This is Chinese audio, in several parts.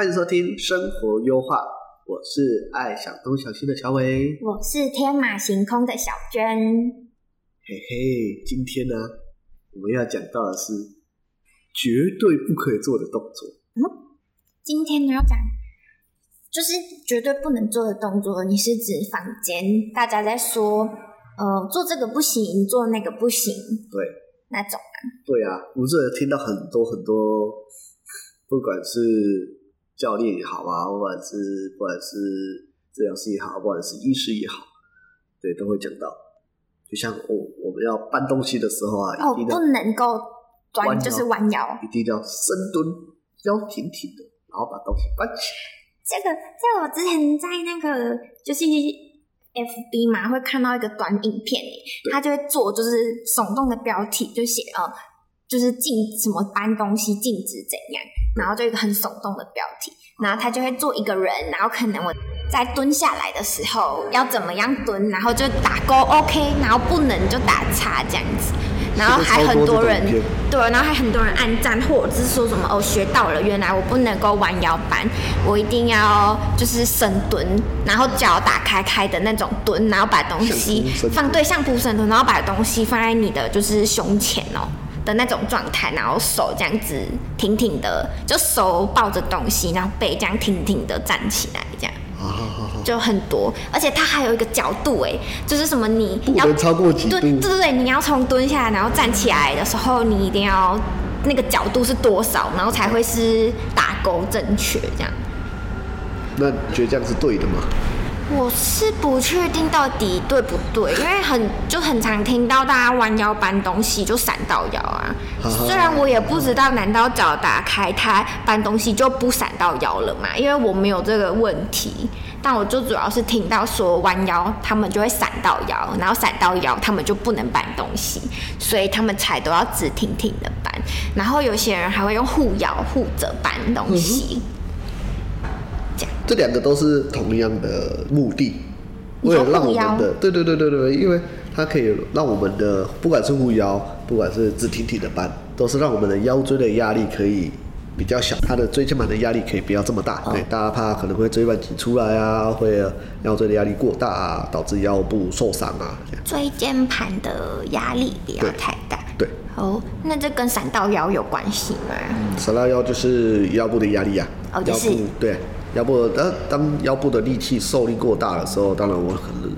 欢迎收听《生活优化》，我是爱想东想西的小伟，我是天马行空的小娟。嘿嘿，今天呢，我们要讲到的是绝对不可以做的动作。嗯，今天呢要讲就是绝对不能做的动作。你是指坊间大家在说，呃，做这个不行，做那个不行，对，那种啊？对啊，我这听到很多很多，不管是。教练也好啊，不管是不管是治疗师也好，不管是医师也好，对，都会讲到。就像我我们要搬东西的时候啊，哦，一定不能够弯，就是弯腰，一定要深蹲，腰挺挺的，然后把东西搬起来。这个在我之前在那个就是 FB 嘛，会看到一个短影片，他就会做就是耸动的标题，就写哦。就是禁什么搬东西，禁止怎样，然后就一个很耸动的标题，然后他就会做一个人，然后可能我在蹲下来的时候要怎么样蹲，然后就打勾 OK，然后不能就打叉这样子，然后还很多人对，然后还很多人按赞，或者是说什么哦学到了，原来我不能够弯腰搬，我一定要就是深蹲，然后脚打开开的那种蹲，然后把东西放对相扑深蹲，然后把东西放在你的就是胸前哦。的那种状态，然后手这样子挺挺的，就手抱着东西，然后背这样挺挺的站起来，这样，就很多，而且它还有一个角度，哎，就是什么你要不能超过几度，对对对，你要从蹲下来然后站起来的时候，你一定要那个角度是多少，然后才会是打勾正确这样。那你觉得这样是对的吗？我是不确定到底对不对，因为很就很常听到大家弯腰搬东西就闪到腰啊。虽然我也不知道，难道脚打开它搬东西就不闪到腰了嘛？因为我没有这个问题，但我就主要是听到说弯腰他们就会闪到腰，然后闪到腰他们就不能搬东西，所以他们才都要直挺挺的搬。然后有些人还会用护腰护着搬东西。嗯这两个都是同样的目的，为了让我们的对对对对对，因为它可以让我们的不管是护腰，不管是直挺挺的搬，都是让我们的腰椎的压力可以比较小，它的椎间盘的压力可以不要这么大。对，大家怕可能会椎盘挤出来啊，会腰椎的压力过大啊，导致腰部受伤啊。椎间盘的压力不要太大。对。哦，那这跟闪到腰有关系吗？闪到腰就是腰部的压力啊。哦，就是。对。腰部，当当腰部的力气受力过大的时候，当然我可能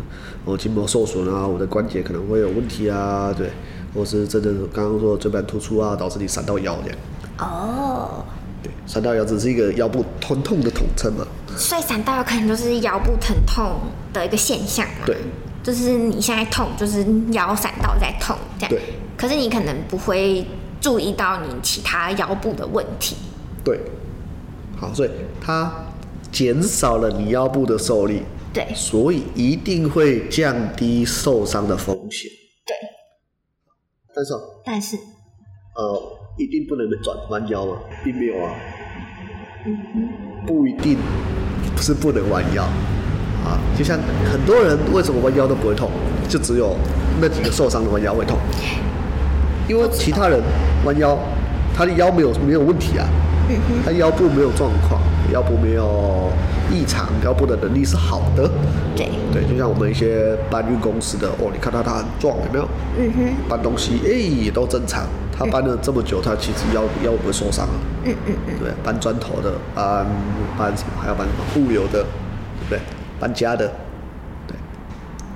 我筋膜受损啊，我的关节可能会有问题啊，对，或是真的刚刚说椎盘突出啊，导致你闪到腰这样。哦。对，闪到腰只是一个腰部疼痛的统称嘛。所以闪到腰可能就是腰部疼痛的一个现象嘛。对。就是你现在痛，就是腰闪到在痛这样。对。可是你可能不会注意到你其他腰部的问题。对。好，所以它。减少了你腰部的受力，对，所以一定会降低受伤的风险，对。但是，但是，呃，一定不能转弯腰吗？并没有啊，不一定是不能弯腰啊。就像很多人为什么弯腰都不会痛，就只有那几个受伤的弯腰会痛，因为其他人弯腰，他的腰没有没有问题啊，他腰部没有状况。腰部没有异常，腰部的能力是好的。对对，就像我们一些搬运公司的哦，你看到他很壮，有没有？嗯哼。搬东西哎、欸，也都正常。他搬了这么久，他其实腰腰不会受伤啊。嗯嗯嗯。对，搬砖头的，搬搬什么？还要搬什么？物流的，对不对？搬家的，对。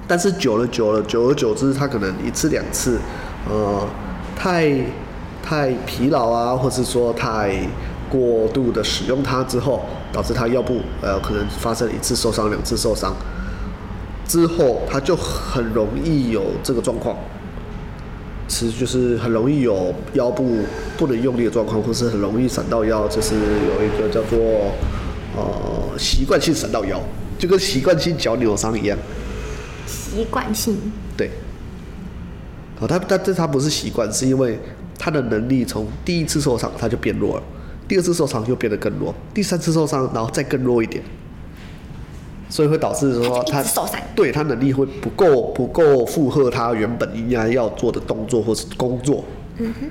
但是久了久了，久而久之，他可能一次两次，呃，太太疲劳啊，或是说太。过度的使用它之后，导致他腰部呃可能发生一次受伤、两次受伤，之后他就很容易有这个状况。是就是很容易有腰部不能用力的状况，或是很容易闪到腰，就是有一个叫做呃习惯性闪到腰，就跟习惯性脚扭伤一样。习惯性。对。哦，他他这他不是习惯，是因为他的能力从第一次受伤他就变弱了，第二次受伤又变得更弱，第三次受伤然后再更弱一点。所以会导致说他受伤对他能力会不够不够负荷他原本应该要做的动作或是工作。嗯哼，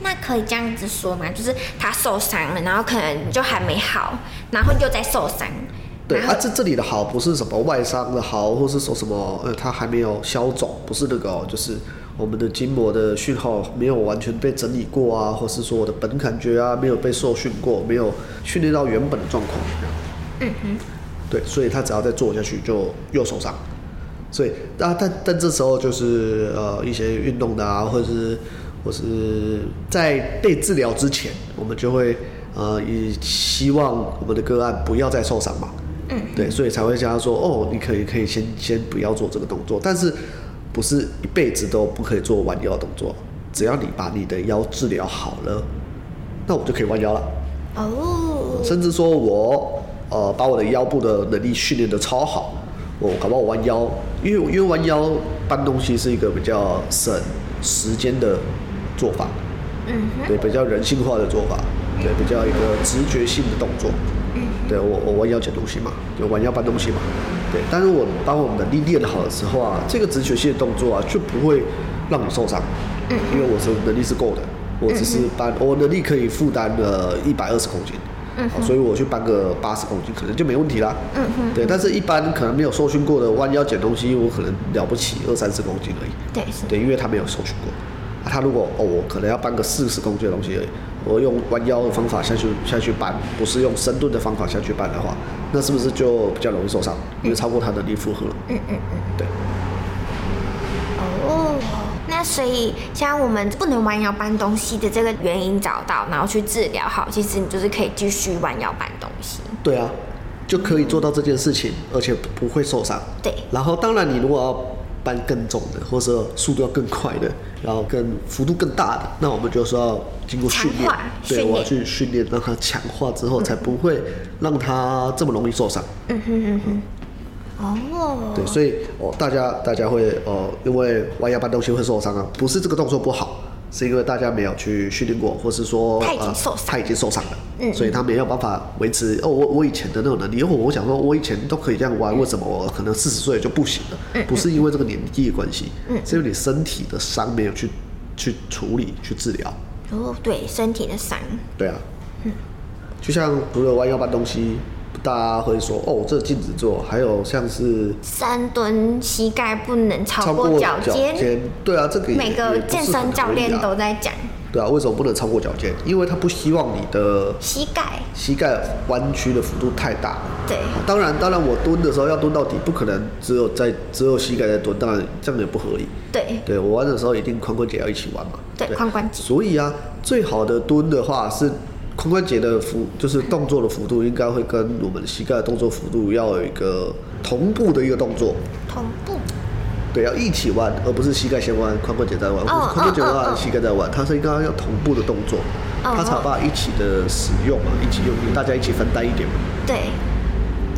那可以这样子说吗？就是他受伤了，然后可能就还没好，然后又在受伤。对啊，这这里的好不是什么外伤的好，或是说什么呃他还没有消肿，不是那个哦，就是我们的筋膜的讯号没有完全被整理过啊，或是说我的本感觉啊没有被受训过，没有训练到原本的状况。嗯哼。对，所以他只要再做下去就又受伤，所以但但但这时候就是呃一些运动的啊，或者是或是在被治疗之前，我们就会呃以希望我们的个案不要再受伤嘛，嗯，对，所以才会叫他说哦，你可以可以先先不要做这个动作，但是不是一辈子都不可以做弯腰动作，只要你把你的腰治疗好了，那我就可以弯腰了，哦，甚至说我。呃，把我的腰部的能力训练的超好，我搞不好弯腰，因为因为弯腰搬东西是一个比较省时间的做法，嗯，对，比较人性化的做法，对，比较一个直觉性的动作，嗯，对我我弯腰捡东西嘛，就弯腰搬东西嘛，对，但是我当我们能力练得好的时候啊，这个直觉性的动作啊就不会让你受伤，嗯，因为我是能力是够的，我只是搬，我能力可以负担了一百二十公斤。嗯，所以我去搬个八十公斤可能就没问题啦。嗯哼，对，但是一般可能没有受训过的弯腰捡东西，我可能了不起二三十公斤而已。对，对，因为他没有受训过。啊，他如果哦，我可能要搬个四十公斤的东西而已，我用弯腰的方法下去下去搬，不是用深蹲的方法下去搬的话，那是不是就比较容易受伤？因为超过他的能力负荷了。嗯嗯嗯，对。哦，那所以，像我们不能弯腰搬东西的这个原因找到，然后去治疗好，其实你就是可以继续弯腰搬东西。对啊，就可以做到这件事情，而且不会受伤。对。然后，当然你如果要搬更重的，或者速度要更快的，然后更幅度更大的，那我们就是要经过训练。对，我要去训练，让他强化之后，才不会让他这么容易受伤。嗯哼嗯哼。哦，对，所以哦，大家大家会哦，因为弯腰搬东西会受伤啊，不是这个动作不好，是因为大家没有去训练过，或是说他已经受伤，他已经受伤了，嗯，所以他没有办法维持哦，我我以前的那种能力，因为我想说，我以前都可以这样弯，为什么我可能四十岁就不行了？嗯，不是因为这个年纪的关系，嗯，是因为你身体的伤没有去去处理去治疗。哦，对，身体的伤。对啊，嗯，就像除了弯腰搬东西。大家会说哦，这禁止做，还有像是三蹲，膝盖不能超过脚尖。对啊，这个每个健身教练都在讲。对啊，为什么不能超过脚尖？因为他不希望你的膝盖膝盖弯曲的幅度太大。对，当然，当然，我蹲的时候要蹲到底，不可能只有在只有膝盖在蹲，当然这样也不合理。对，对我弯的时候一定髋关节要一起弯嘛。对，髋关节。所以啊，最好的蹲的话是。髋关节的幅就是动作的幅度，应该会跟我们膝盖的动作幅度要有一个同步的一个动作。同步。对，要一起弯，而不是膝盖先弯，髋关节再弯。哦。髋关节的话，膝盖再弯，它是应该要同步的动作。哦。它才把一起的使用嘛，一起用力，大家一起分担一点嘛。对。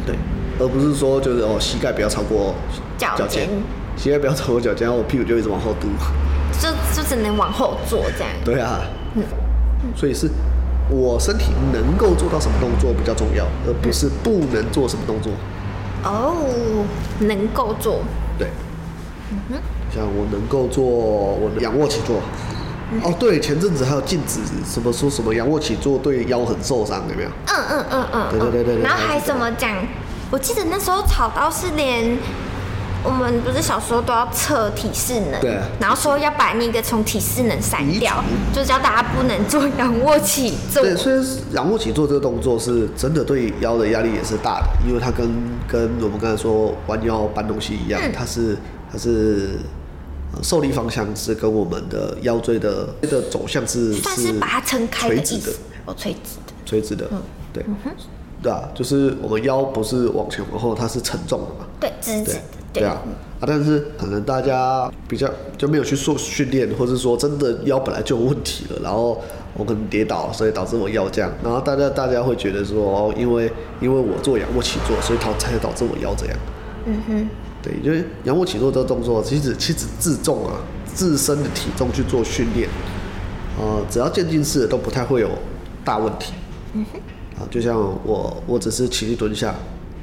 对，而不是说就是哦，膝盖不要超过脚尖，膝盖不要超过脚尖，然后我屁股就一直往后嘟。就就只能往后坐这样。对啊。嗯。所以是。我身体能够做到什么动作比较重要，而不是不能做什么动作。哦，能够做。对。嗯哼。像我能够做我的仰卧起坐。嗯、哦，对，前阵子还有禁止什么说什么仰卧起坐对腰很受伤，有没有？嗯嗯嗯嗯。对对对对。然后还什么讲？我记得那时候吵到是连。我们不是小时候都要测体适能，对，然后说要把那个从体适能删掉，就叫大家不能做仰卧起坐。对，所以仰卧起坐这个动作是真的对腰的压力也是大的，因为它跟跟我们刚才说弯腰搬东西一样，嗯、它是它是受力方向是跟我们的腰椎的的走向是算是把它撑开垂直的，哦，垂直的，垂直的，嗯，对，嗯、对啊，就是我们腰不是往前往后，它是承重的嘛，对，直直的。对啊，啊，但是可能大家比较就没有去做训练，或是说真的腰本来就有问题了，然后我可能跌倒，所以导致我腰这样，然后大家大家会觉得说，哦，因为因为我做仰卧起坐，所以它才导致我腰这样。嗯哼，对，因为仰卧起坐这个动作，其实其实自重啊，自身的体重去做训练，呃，只要渐进式的都不太会有大问题。嗯哼，啊，就像我我只是起立蹲下。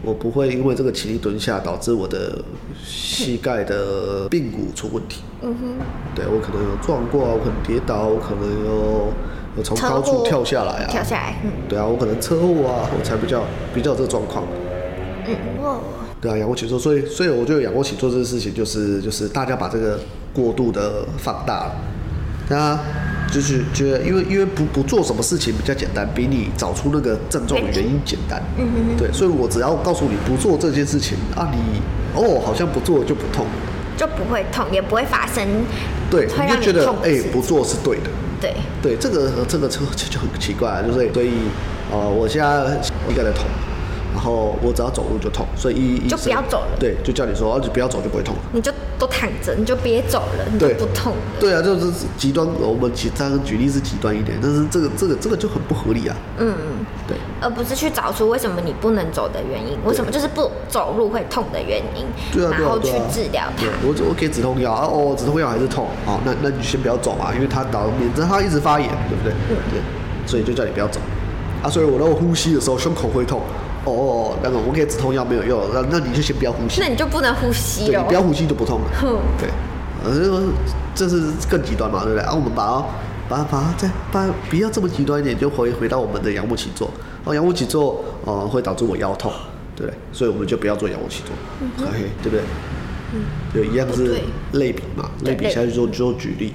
我不会因为这个起立蹲下导致我的膝盖的髌骨出问题。嗯哼，对，我可能有撞过啊，我可能跌倒，我可能有有从高处跳下来啊。跳下来。嗯。对啊，我可能车祸啊，我才比较比较有这个状况。对啊，仰卧起坐，所以所以我觉得仰卧起坐这个事情就是就是大家把这个过度的放大了，大家。就是觉得，因为因为不不做什么事情比较简单，比你找出那个症状的原因简单。对，所以我只要告诉你不做这件事情啊，你哦好像不做就不痛，就不会痛，也不会发生。对，你就觉得哎、欸、不做是对的。对。对，这个这个就就很奇怪，就是所以呃我现在一个人痛。然后我只要走路就痛，所以一就不要走了。对，就叫你说，就不要走就不会痛。你就都躺着，你就别走了，你就不痛了。对啊，就是极端。我们举这样举例是极端一点，但是这个这个这个就很不合理啊。嗯嗯，对。而不是去找出为什么你不能走的原因，为什么就是不走路会痛的原因，对啊，然后去治疗它。我我给止痛药啊，哦，止痛药还是痛，好，那那你先不要走啊，因为它导免得它一直发炎，对不对？嗯，对。所以就叫你不要走啊，所以我那我呼吸的时候胸口会痛。哦，那个我给止痛药没有用，那那你就先不要呼吸。那你就不能呼吸了。对，你不要呼吸就不痛了。哼，对，呃，这是更极端嘛，对不对？啊，我们把它把它把它再把不要这么极端一点，就回回到我们的仰卧起坐。哦，仰卧起坐哦会导致我腰痛，对不对？所以我们就不要做仰卧起坐，嗯哼，嘿，对不对？嗯，就一样是类比嘛，类比下去做做举例，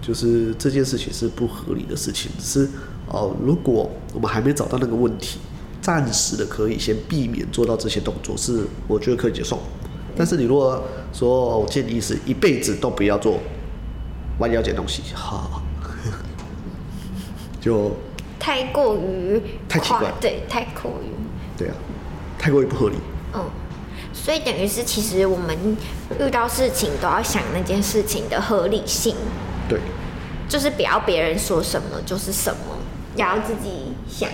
就是这件事情是不合理的事情，只是哦，如果我们还没找到那个问题。暂时的可以先避免做到这些动作，是我觉得可以接受。但是你如果说我建议是一辈子都不要做弯腰捡东西，好，就太过于太奇怪，对，太过于对啊，太过于不合理。嗯，所以等于是其实我们遇到事情都要想那件事情的合理性。对，就是不要别人说什么就是什么，也要自己想。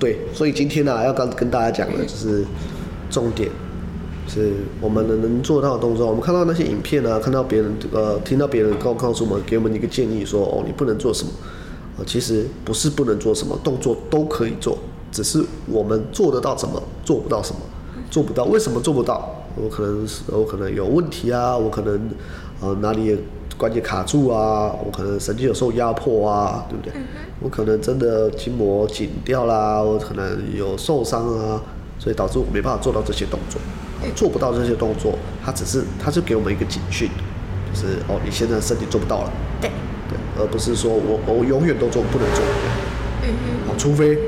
对，所以今天呢、要刚跟大家讲的就是重点，是我们能能做到的动作。我们看到那些影片啊，看到别人呃，听到别人告告诉我们，给我们一个建议说，哦，你不能做什么，啊，其实不是不能做什么，动作都可以做，只是我们做得到什么，做不到什么，做不到，为什么做不到？我可能是我可能有问题啊，我可能呃哪里也关节卡住啊，我可能神经有受压迫啊，对不对？我可能真的筋膜紧掉啦，我可能有受伤啊，所以导致我没办法做到这些动作，做不到这些动作，它只是它就给我们一个警讯，就是哦，你现在身体做不到了，对。对，而不是说我我永远都做不能做，嗯嗯，好，除非。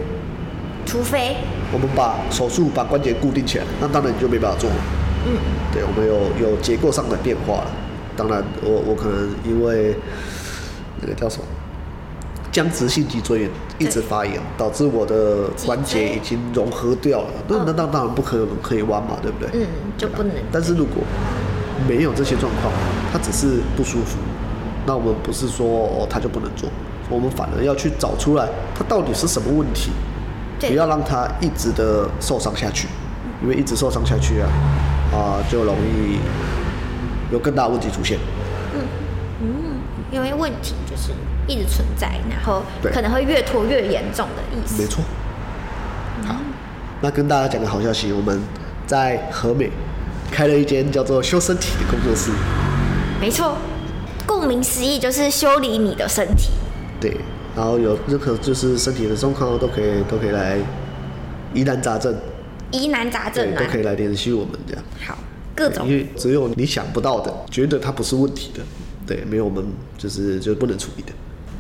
除非。我们把手术把关节固定起来，那当然你就没办法做了，嗯，对，我们有有结构上的变化了。当然我，我我可能因为那个叫什么僵直性脊椎炎一直发炎，导致我的关节已经融合掉了。那那当当然不可能可以弯嘛，对不对？嗯，就不能。但是如果没有这些状况，它只是不舒服，那我们不是说哦，它就不能做，我们反而要去找出来它到底是什么问题，不要让它一直的受伤下去，因为一直受伤下去啊啊就容易。有更大的问题出现。嗯嗯，因为问题就是一直存在，然后可能会越拖越严重的意思。没错。好，那跟大家讲个好消息，我们在和美开了一间叫做“修身体”的工作室。没错，顾名思义就是修理你的身体。对，然后有任何就是身体的状况都可以都可以来疑难杂症。疑难杂症都可以来联系我们这样。好。各种，因为只有你想不到的，觉得它不是问题的，对，没有我们就是就是不能处理的。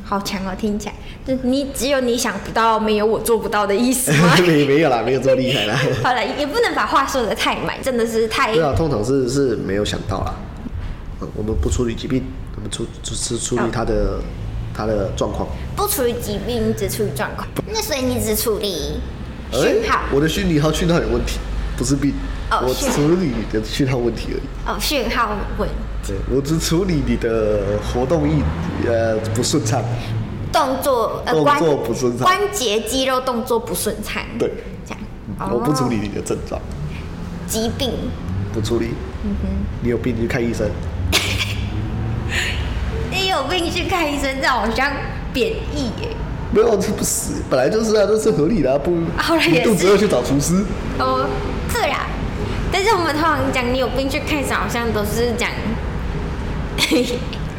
好强哦，听起来，就你只有你想不到，没有我做不到的意思吗？没没有啦，没有这么厉害啦。好了，也不能把话说的太满，真的是太……对啊，通常是是没有想到啦。嗯，我们不处理疾病，我们处就是处理他的他的状况。不处理疾病，只处理状况。那所以你只处理讯号？我的讯号讯号有问题，不是病。哦，我处理你的讯号问题而已。哦，讯号问题。对，我只处理你的活动意呃不顺畅，动作呃动作不顺畅，关节肌肉动作不顺畅。对，这样。我不处理你的症状。疾病。不处理。嗯哼。你有病去看医生。你有病去看医生，这好像贬义耶。没有，这不是，本来就是啊，这是合理的啊，不。好了，也。肚子饿去找厨师。哦。但是我们通常讲你有病去看医生，好像都是讲，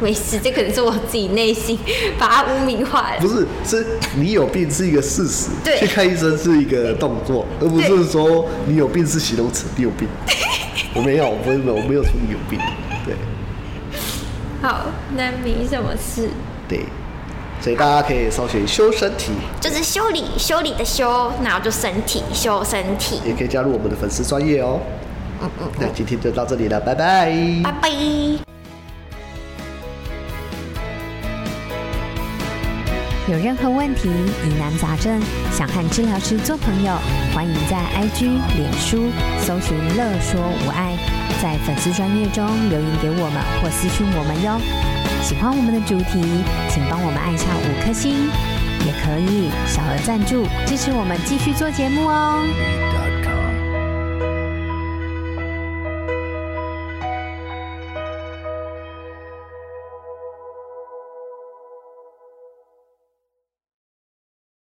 没事，这可能是我自己内心把它污名化了。不是，是你有病是一个事实，对，去看医生是一个动作，而不是说你有病是形容词，你有病。我没有，我没有，我没有说你有病。对。好，那没什么事。对，所以大家可以搜寻修身体，就是修理修理的修，然后就身体修身体，也可以加入我们的粉丝专业哦。嗯嗯，那今天就到这里了，拜拜，拜拜。有任何问题、疑难杂症，想和治疗师做朋友，欢迎在 IG、脸书搜寻“乐说无碍”，在粉丝专业中留言给我们或私讯我们哟。喜欢我们的主题，请帮我们按下五颗星，也可以小额赞助支持我们继续做节目哦。